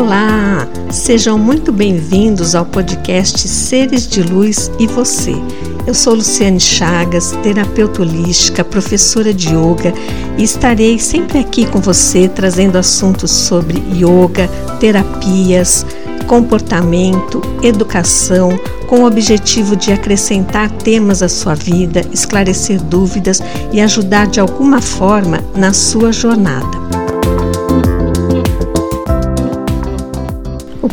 Olá, sejam muito bem-vindos ao podcast Seres de Luz e Você. Eu sou Luciane Chagas, terapeuta holística, professora de yoga e estarei sempre aqui com você trazendo assuntos sobre yoga, terapias, comportamento, educação, com o objetivo de acrescentar temas à sua vida, esclarecer dúvidas e ajudar de alguma forma na sua jornada.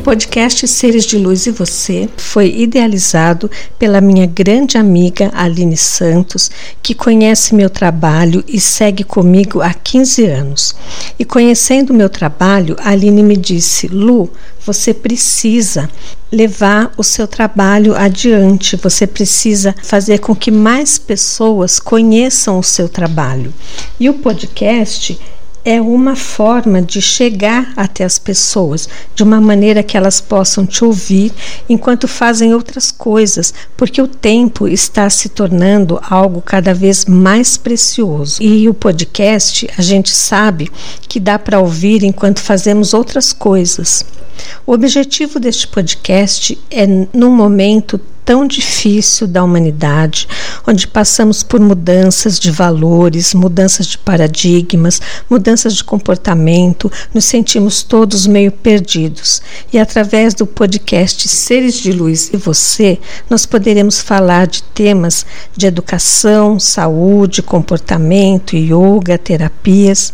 Podcast Seres de Luz e Você foi idealizado pela minha grande amiga Aline Santos, que conhece meu trabalho e segue comigo há 15 anos. E conhecendo meu trabalho, Aline me disse: Lu, você precisa levar o seu trabalho adiante, você precisa fazer com que mais pessoas conheçam o seu trabalho. E o podcast é uma forma de chegar até as pessoas de uma maneira que elas possam te ouvir enquanto fazem outras coisas, porque o tempo está se tornando algo cada vez mais precioso. E o podcast, a gente sabe que dá para ouvir enquanto fazemos outras coisas. O objetivo deste podcast é, num momento tão difícil da humanidade, onde passamos por mudanças de valores, mudanças de paradigmas, mudanças de comportamento, nos sentimos todos meio perdidos. E através do podcast Seres de Luz e Você, nós poderemos falar de temas de educação, saúde, comportamento, yoga, terapias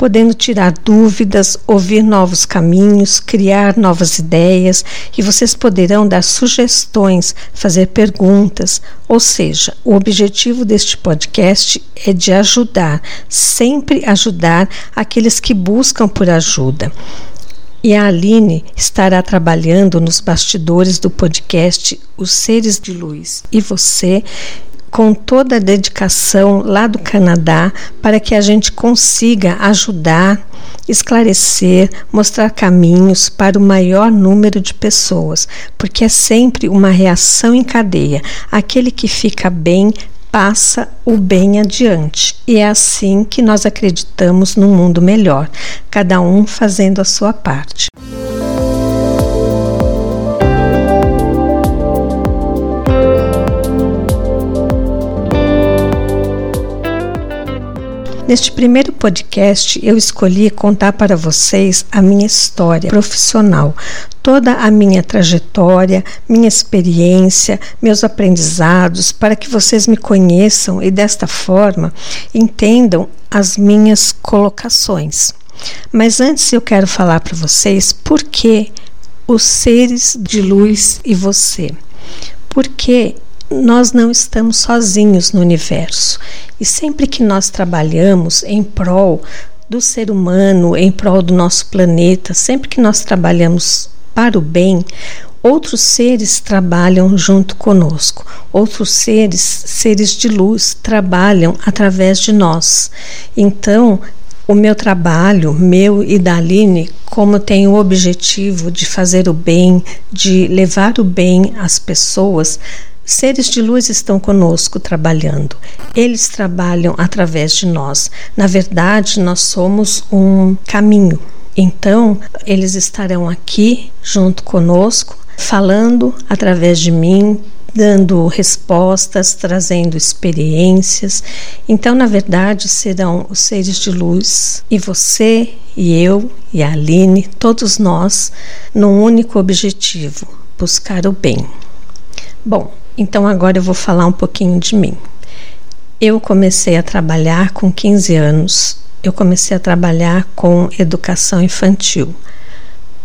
podendo tirar dúvidas, ouvir novos caminhos, criar novas ideias e vocês poderão dar sugestões, fazer perguntas. Ou seja, o objetivo deste podcast é de ajudar, sempre ajudar aqueles que buscam por ajuda. E a Aline estará trabalhando nos bastidores do podcast Os Seres de Luz. E você com toda a dedicação lá do Canadá para que a gente consiga ajudar, esclarecer, mostrar caminhos para o maior número de pessoas, porque é sempre uma reação em cadeia. Aquele que fica bem passa o bem adiante. E é assim que nós acreditamos num mundo melhor, cada um fazendo a sua parte. Neste primeiro podcast, eu escolhi contar para vocês a minha história profissional, toda a minha trajetória, minha experiência, meus aprendizados, para que vocês me conheçam e desta forma entendam as minhas colocações. Mas antes eu quero falar para vocês por que os seres de luz e você. Porque nós não estamos sozinhos no universo. E sempre que nós trabalhamos em prol do ser humano, em prol do nosso planeta, sempre que nós trabalhamos para o bem, outros seres trabalham junto conosco. Outros seres, seres de luz, trabalham através de nós. Então, o meu trabalho, meu e da Aline, como tem o objetivo de fazer o bem, de levar o bem às pessoas, Seres de luz estão conosco trabalhando. Eles trabalham através de nós. Na verdade, nós somos um caminho. Então, eles estarão aqui junto conosco, falando através de mim, dando respostas, trazendo experiências. Então, na verdade, serão os seres de luz e você e eu e a Aline, todos nós, num único objetivo: buscar o bem. Bom, então agora eu vou falar um pouquinho de mim. Eu comecei a trabalhar com 15 anos. Eu comecei a trabalhar com educação infantil.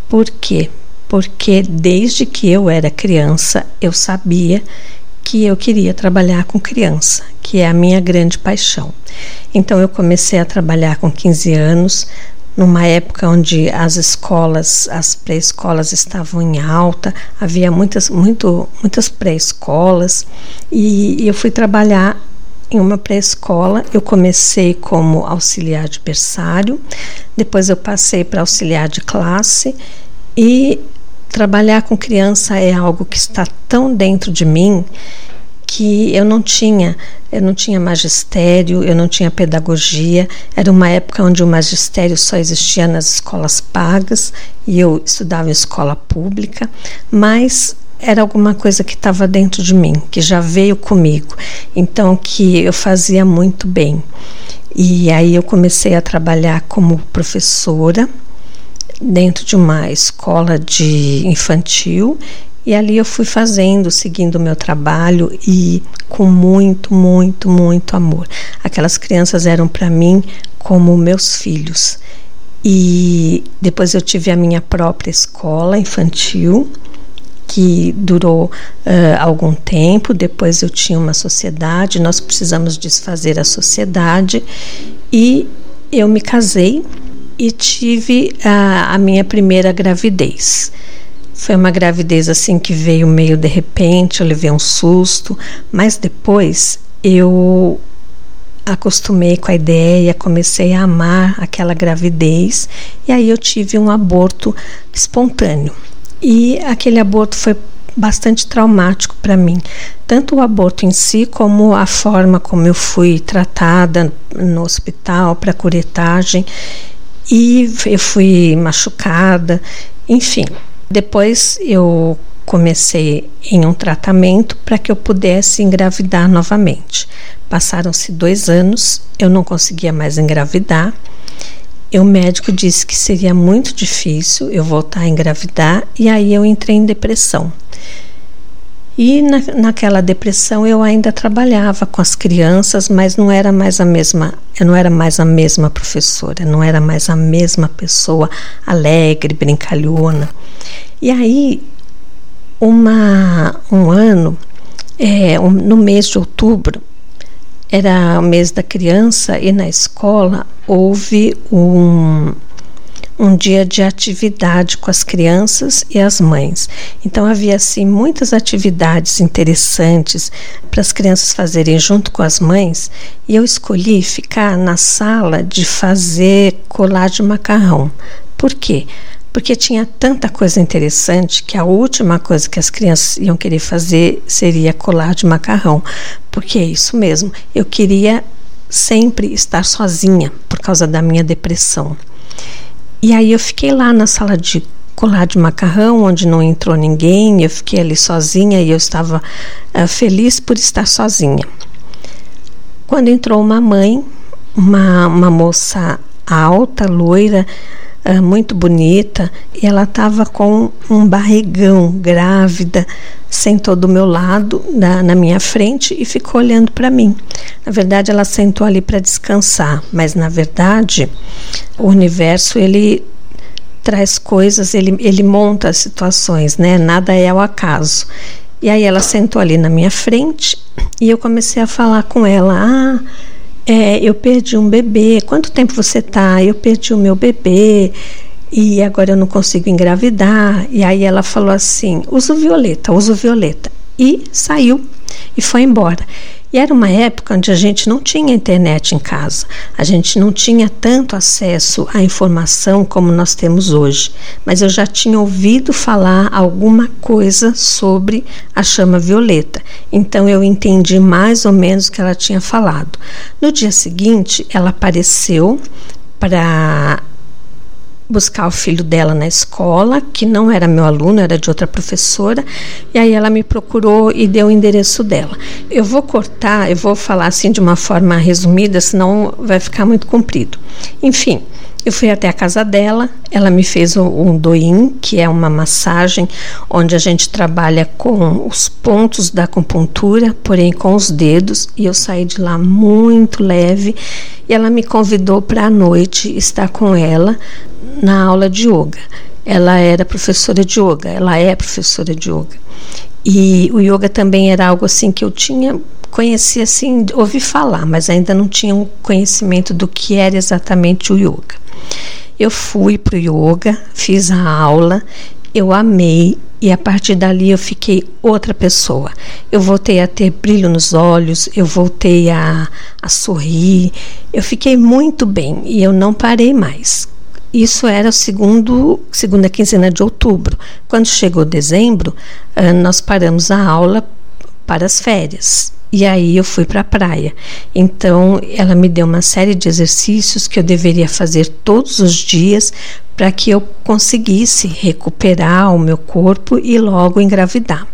Por quê? Porque desde que eu era criança, eu sabia que eu queria trabalhar com criança, que é a minha grande paixão. Então eu comecei a trabalhar com 15 anos, numa época onde as escolas, as pré-escolas estavam em alta, havia muitas, muito, muitas pré-escolas e, eu fui trabalhar em uma pré-escola. Eu comecei como auxiliar de berçário, depois eu passei para auxiliar de classe e trabalhar com criança é algo que está tão dentro de mim que eu não tinha, eu não tinha magistério, eu não tinha pedagogia. Era uma época onde o magistério só existia nas escolas pagas e eu estudava em escola pública, mas era alguma coisa que estava dentro de mim, que já veio comigo, então que eu fazia muito bem. E aí eu comecei a trabalhar como professora dentro de uma escola de infantil e ali eu fui fazendo, seguindo o meu trabalho e com muito, muito, muito amor. Aquelas crianças eram para mim como meus filhos. E depois eu tive a minha própria escola infantil, que durou uh, algum tempo. Depois eu tinha uma sociedade, nós precisamos desfazer a sociedade e eu me casei e tive a, a minha primeira gravidez. Foi uma gravidez assim que veio meio de repente, eu levei um susto, mas depois eu acostumei com a ideia, comecei a amar aquela gravidez e aí eu tive um aborto espontâneo. E aquele aborto foi bastante traumático para mim, tanto o aborto em si como a forma como eu fui tratada no hospital para curetagem e eu fui machucada, enfim, depois eu comecei em um tratamento para que eu pudesse engravidar novamente. Passaram-se dois anos, eu não conseguia mais engravidar. E o médico disse que seria muito difícil eu voltar a engravidar, e aí eu entrei em depressão. E na, naquela depressão eu ainda trabalhava com as crianças, mas não era mais a mesma, eu não era mais a mesma professora, não era mais a mesma pessoa alegre, brincalhona. E aí, uma, um ano, é, um, no mês de outubro, era o mês da criança e na escola houve um, um dia de atividade com as crianças e as mães. Então havia assim muitas atividades interessantes para as crianças fazerem junto com as mães, e eu escolhi ficar na sala de fazer colar de macarrão. Por quê? Porque tinha tanta coisa interessante que a última coisa que as crianças iam querer fazer seria colar de macarrão. Porque é isso mesmo, eu queria sempre estar sozinha por causa da minha depressão. E aí eu fiquei lá na sala de colar de macarrão, onde não entrou ninguém, eu fiquei ali sozinha e eu estava uh, feliz por estar sozinha. Quando entrou uma mãe, uma, uma moça alta, loira, uh, muito bonita, e ela estava com um barrigão, grávida, sentou do meu lado, na, na minha frente, e ficou olhando para mim. Na verdade, ela sentou ali para descansar, mas na verdade, o universo ele traz coisas, ele, ele monta as situações, né? Nada é ao acaso. E aí ela sentou ali na minha frente e eu comecei a falar com ela: Ah, é, eu perdi um bebê. Quanto tempo você tá? Eu perdi o meu bebê e agora eu não consigo engravidar. E aí ela falou assim: uso violeta, uso violeta. E saiu e foi embora. E era uma época onde a gente não tinha internet em casa, a gente não tinha tanto acesso à informação como nós temos hoje, mas eu já tinha ouvido falar alguma coisa sobre a chama violeta, então eu entendi mais ou menos o que ela tinha falado. No dia seguinte, ela apareceu para buscar o filho dela na escola, que não era meu aluno, era de outra professora, e aí ela me procurou e deu o endereço dela. Eu vou cortar, eu vou falar assim de uma forma resumida, senão vai ficar muito comprido. Enfim, eu fui até a casa dela, ela me fez um doin, que é uma massagem onde a gente trabalha com os pontos da acupuntura, porém com os dedos, e eu saí de lá muito leve. E ela me convidou para a noite estar com ela na aula de yoga. Ela era professora de yoga, ela é professora de yoga. E o yoga também era algo assim que eu tinha conhecia assim, ouvi falar, mas ainda não tinha um conhecimento do que era exatamente o yoga. Eu fui para o yoga, fiz a aula, eu amei e a partir dali eu fiquei outra pessoa. Eu voltei a ter brilho nos olhos, eu voltei a, a sorrir, eu fiquei muito bem e eu não parei mais. Isso era segundo segunda quinzena de outubro. Quando chegou dezembro, nós paramos a aula para as férias. E aí eu fui para a praia. Então ela me deu uma série de exercícios que eu deveria fazer todos os dias para que eu conseguisse recuperar o meu corpo e logo engravidar.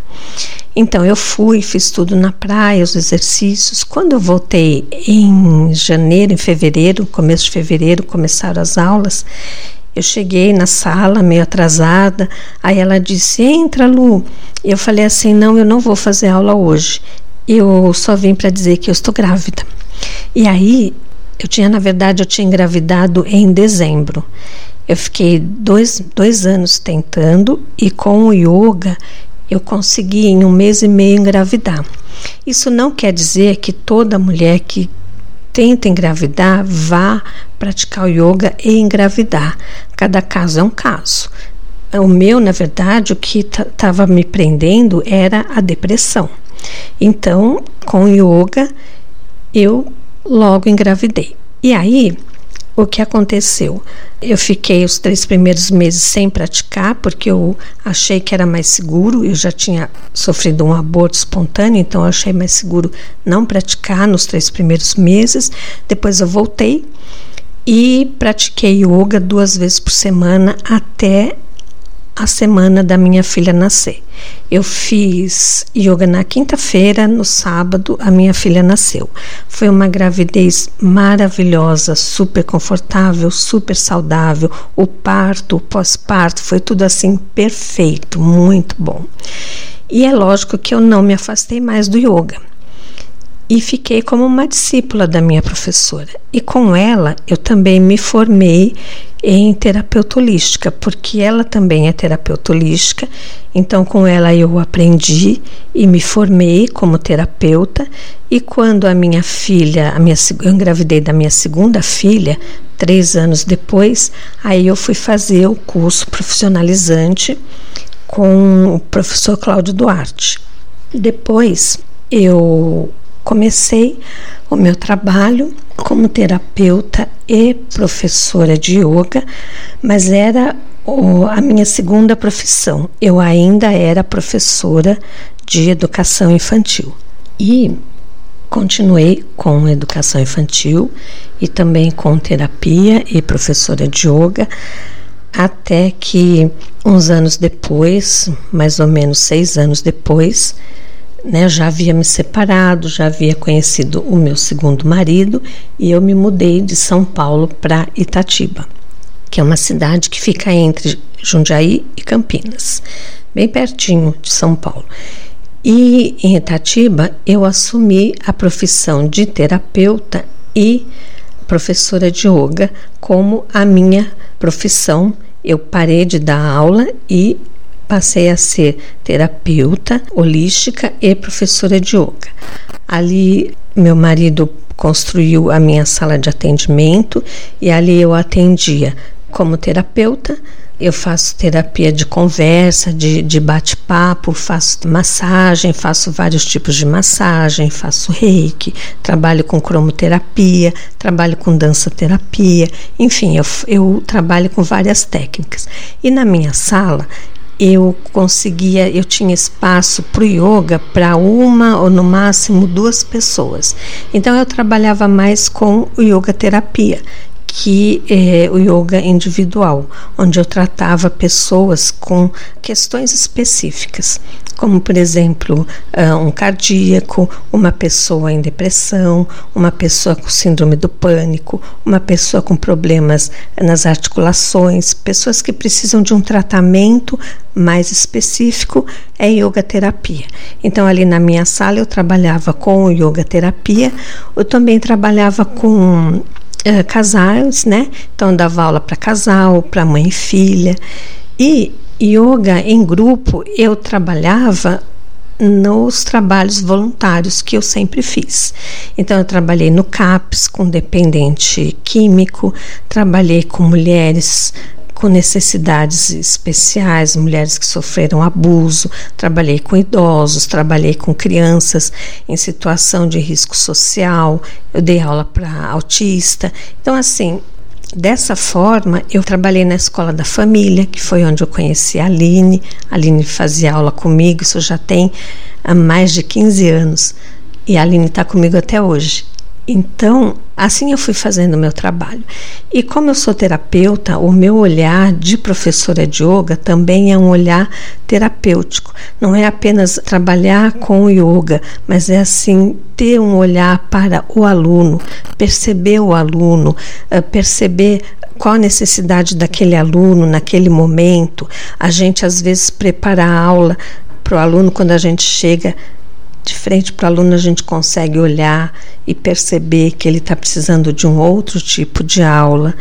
Então eu fui, fiz tudo na praia, os exercícios. Quando eu voltei em janeiro, em fevereiro, começo de fevereiro, começaram as aulas. Eu cheguei na sala meio atrasada, aí ela disse: "Entra, Lu". Eu falei assim: "Não, eu não vou fazer aula hoje. Eu só vim para dizer que eu estou grávida". E aí eu tinha, na verdade, eu tinha engravidado em dezembro. Eu fiquei dois, dois anos tentando e com o yoga eu consegui em um mês e meio engravidar. Isso não quer dizer que toda mulher que tenta engravidar vá praticar o yoga e engravidar. Cada caso é um caso. O meu, na verdade, o que estava me prendendo era a depressão. Então, com yoga, eu logo engravidei. E aí, o que aconteceu? Eu fiquei os três primeiros meses sem praticar, porque eu achei que era mais seguro. Eu já tinha sofrido um aborto espontâneo, então eu achei mais seguro não praticar nos três primeiros meses. Depois eu voltei e pratiquei yoga duas vezes por semana até a semana da minha filha nascer. Eu fiz yoga na quinta-feira, no sábado a minha filha nasceu. Foi uma gravidez maravilhosa, super confortável, super saudável. O parto, o pós-parto, foi tudo assim perfeito, muito bom. E é lógico que eu não me afastei mais do yoga e fiquei como uma discípula da minha professora. E com ela eu também me formei em terapeuta holística, porque ela também é terapeuta holística. Então, com ela eu aprendi e me formei como terapeuta. E quando a minha filha, a minha, eu engravidei da minha segunda filha, três anos depois, aí eu fui fazer o curso profissionalizante com o professor Cláudio Duarte. Depois eu comecei o meu trabalho como terapeuta e professora de yoga, mas era o, a minha segunda profissão. Eu ainda era professora de educação infantil. E continuei com educação infantil e também com terapia e professora de yoga, até que uns anos depois, mais ou menos seis anos depois, né, já havia me separado, já havia conhecido o meu segundo marido e eu me mudei de São Paulo para Itatiba, que é uma cidade que fica entre Jundiaí e Campinas, bem pertinho de São Paulo. E em Itatiba eu assumi a profissão de terapeuta e professora de yoga como a minha profissão. Eu parei de dar aula e passei a ser terapeuta holística e professora de yoga. Ali, meu marido construiu a minha sala de atendimento e ali eu atendia como terapeuta. Eu faço terapia de conversa, de, de bate-papo, faço massagem, faço vários tipos de massagem, faço reiki, trabalho com cromoterapia, trabalho com dança-terapia, enfim, eu, eu trabalho com várias técnicas. E na minha sala eu conseguia, eu tinha espaço para o yoga para uma ou no máximo duas pessoas. Então eu trabalhava mais com yoga terapia, que é o yoga individual, onde eu tratava pessoas com questões específicas como por exemplo ah, um cardíaco, uma pessoa em depressão, uma pessoa com síndrome do pânico, uma pessoa com problemas nas articulações, pessoas que precisam de um tratamento mais específico é yoga terapia. Então ali na minha sala eu trabalhava com yoga terapia, eu também trabalhava com uh, casais, né? Então dava aula para casal, para mãe e filha. E yoga em grupo eu trabalhava nos trabalhos voluntários que eu sempre fiz. Então, eu trabalhei no CAPS com dependente químico, trabalhei com mulheres com necessidades especiais, mulheres que sofreram abuso, trabalhei com idosos, trabalhei com crianças em situação de risco social, eu dei aula para autista. Então, assim, Dessa forma, eu trabalhei na escola da família, que foi onde eu conheci a Aline. A Aline fazia aula comigo, isso já tem há mais de 15 anos e a Aline está comigo até hoje. Então, assim eu fui fazendo o meu trabalho. E como eu sou terapeuta, o meu olhar de professora de yoga também é um olhar terapêutico. Não é apenas trabalhar com o yoga, mas é assim ter um olhar para o aluno, perceber o aluno, eh, perceber qual a necessidade daquele aluno naquele momento. A gente às vezes prepara a aula para o aluno quando a gente chega de frente para o aluno, a gente consegue olhar e perceber que ele está precisando de um outro tipo de aula.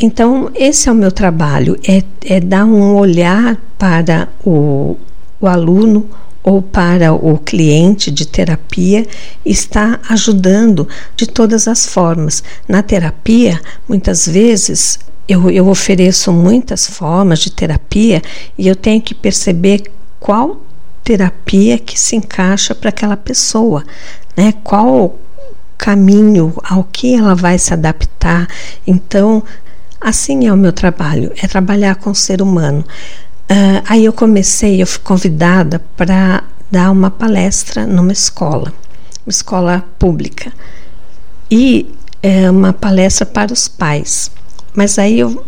Então, esse é o meu trabalho: é, é dar um olhar para o, o aluno ou para o cliente de terapia está ajudando de todas as formas. Na terapia, muitas vezes eu, eu ofereço muitas formas de terapia e eu tenho que perceber qual terapia que se encaixa para aquela pessoa, né? Qual caminho ao que ela vai se adaptar. Então, assim é o meu trabalho, é trabalhar com o ser humano. Uh, aí eu comecei, eu fui convidada para dar uma palestra numa escola, uma escola pública. E é uma palestra para os pais. Mas aí eu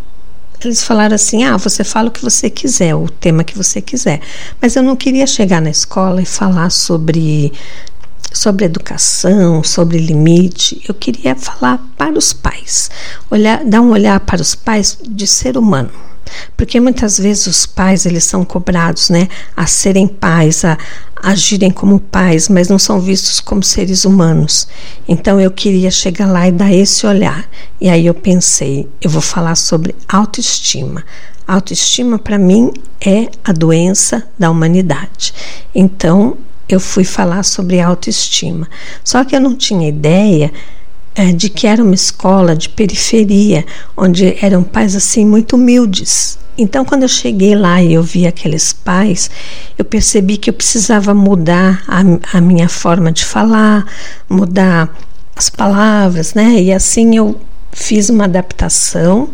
eles falaram assim: ah, você fala o que você quiser, o tema que você quiser. Mas eu não queria chegar na escola e falar sobre sobre educação, sobre limite. Eu queria falar para os pais, olhar, dar um olhar para os pais de ser humano. Porque muitas vezes os pais eles são cobrados, né, a serem pais, a, agirem como pais, mas não são vistos como seres humanos. Então eu queria chegar lá e dar esse olhar. E aí eu pensei, eu vou falar sobre autoestima. Autoestima para mim é a doença da humanidade. Então eu fui falar sobre autoestima. Só que eu não tinha ideia é, de que era uma escola de periferia, onde eram pais assim muito humildes. Então, quando eu cheguei lá e eu vi aqueles pais, eu percebi que eu precisava mudar a, a minha forma de falar, mudar as palavras, né? E assim eu fiz uma adaptação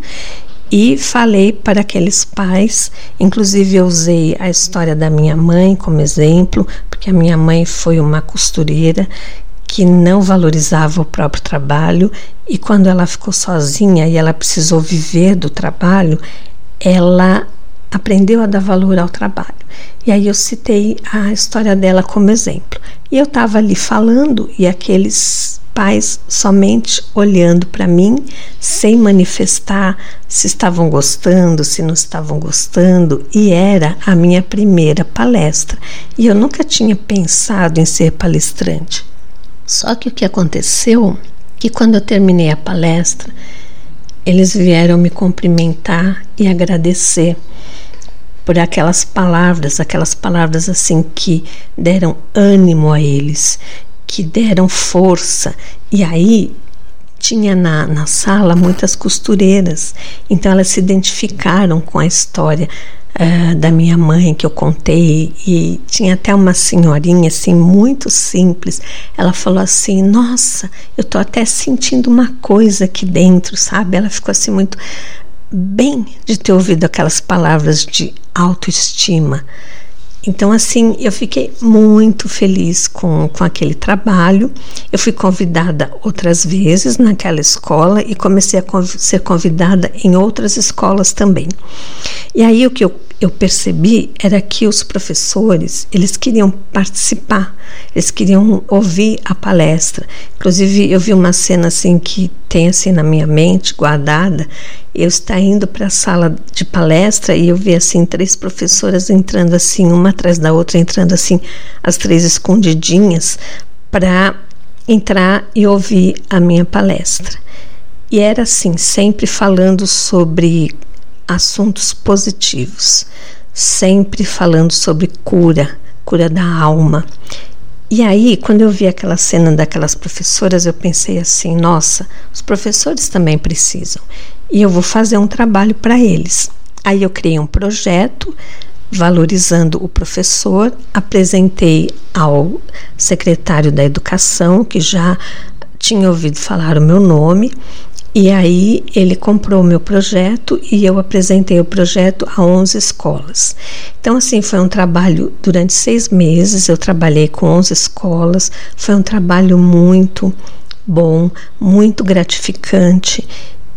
e falei para aqueles pais. Inclusive, eu usei a história da minha mãe como exemplo, porque a minha mãe foi uma costureira que não valorizava o próprio trabalho e quando ela ficou sozinha e ela precisou viver do trabalho, ela aprendeu a dar valor ao trabalho. E aí eu citei a história dela como exemplo. E eu estava ali falando e aqueles pais somente olhando para mim, sem manifestar se estavam gostando, se não estavam gostando, e era a minha primeira palestra. E eu nunca tinha pensado em ser palestrante. Só que o que aconteceu que quando eu terminei a palestra, eles vieram me cumprimentar e agradecer por aquelas palavras, aquelas palavras assim que deram ânimo a eles, que deram força. E aí tinha na, na sala muitas costureiras, então elas se identificaram com a história uh, da minha mãe que eu contei e tinha até uma senhorinha assim muito simples. Ela falou assim: "Nossa, eu tô até sentindo uma coisa aqui dentro", sabe? Ela ficou assim muito bem de ter ouvido aquelas palavras de autoestima. Então, assim, eu fiquei muito feliz com, com aquele trabalho. Eu fui convidada outras vezes naquela escola e comecei a conv ser convidada em outras escolas também. E aí o que eu, eu percebi era que os professores, eles queriam participar, eles queriam ouvir a palestra. Inclusive, eu vi uma cena assim que tem assim na minha mente, guardada, eu estava indo para a sala de palestra e eu vi assim três professoras entrando assim, uma atrás da outra, entrando assim, as três escondidinhas, para entrar e ouvir a minha palestra. E era assim, sempre falando sobre assuntos positivos, sempre falando sobre cura, cura da alma. E aí, quando eu vi aquela cena daquelas professoras, eu pensei assim: nossa, os professores também precisam e eu vou fazer um trabalho para eles. Aí eu criei um projeto valorizando o professor, apresentei ao secretário da Educação, que já tinha ouvido falar o meu nome, E aí ele comprou o meu projeto e eu apresentei o projeto a 11 escolas. Então, assim, foi um trabalho durante seis meses. Eu trabalhei com 11 escolas. Foi um trabalho muito bom, muito gratificante.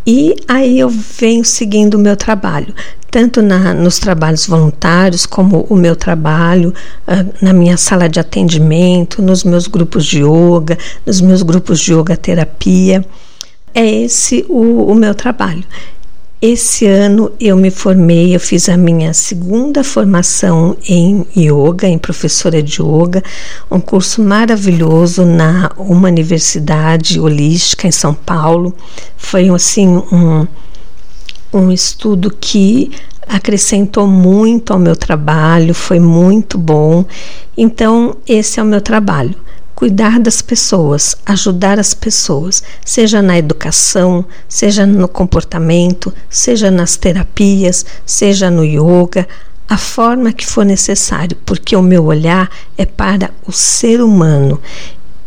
E aí eu venho seguindo o meu trabalho, tanto na, nos trabalhos voluntários, como o meu trabalho uh, na minha sala de atendimento, nos meus grupos de yoga, nos meus grupos de yoga terapia é esse o, o meu trabalho. Esse ano eu me formei, eu fiz a minha segunda formação em yoga, em professora de yoga, um curso maravilhoso na uma universidade holística em São Paulo. Foi assim um, um estudo que acrescentou muito ao meu trabalho, foi muito bom. Então, esse é o meu trabalho cuidar das pessoas, ajudar as pessoas, seja na educação, seja no comportamento, seja nas terapias, seja no yoga, a forma que for necessário, porque o meu olhar é para o ser humano.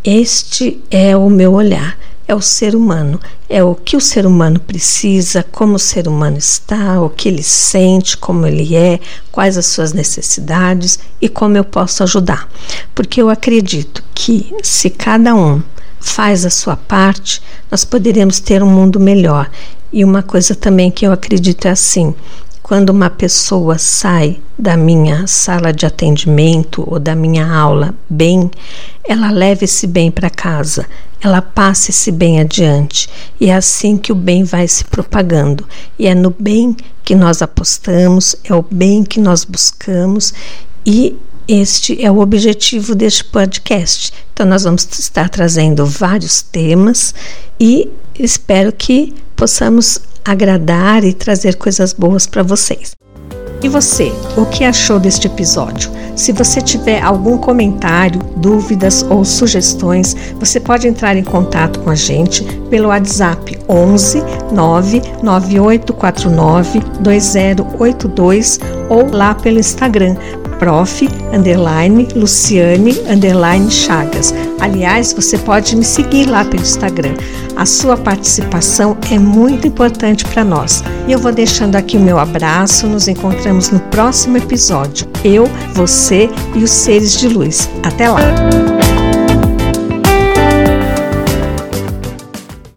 Este é o meu olhar é o ser humano, é o que o ser humano precisa, como o ser humano está, o que ele sente, como ele é, quais as suas necessidades e como eu posso ajudar. Porque eu acredito que se cada um faz a sua parte, nós poderemos ter um mundo melhor. E uma coisa também que eu acredito é assim: quando uma pessoa sai da minha sala de atendimento ou da minha aula bem, ela leva esse bem para casa, ela passa esse bem adiante. E é assim que o bem vai se propagando. E é no bem que nós apostamos, é o bem que nós buscamos e este é o objetivo deste podcast. Então, nós vamos estar trazendo vários temas e espero que possamos agradar e trazer coisas boas para vocês. E você, o que achou deste episódio? Se você tiver algum comentário, dúvidas ou sugestões, você pode entrar em contato com a gente pelo WhatsApp 11 99849 2082 ou lá pelo Instagram prof, underline, Luciane, underline Chagas. Aliás, você pode me seguir lá pelo Instagram. A sua participação é muito importante para nós. E eu vou deixando aqui o meu abraço. Nos encontramos no próximo episódio. Eu, você e os seres de luz. Até lá!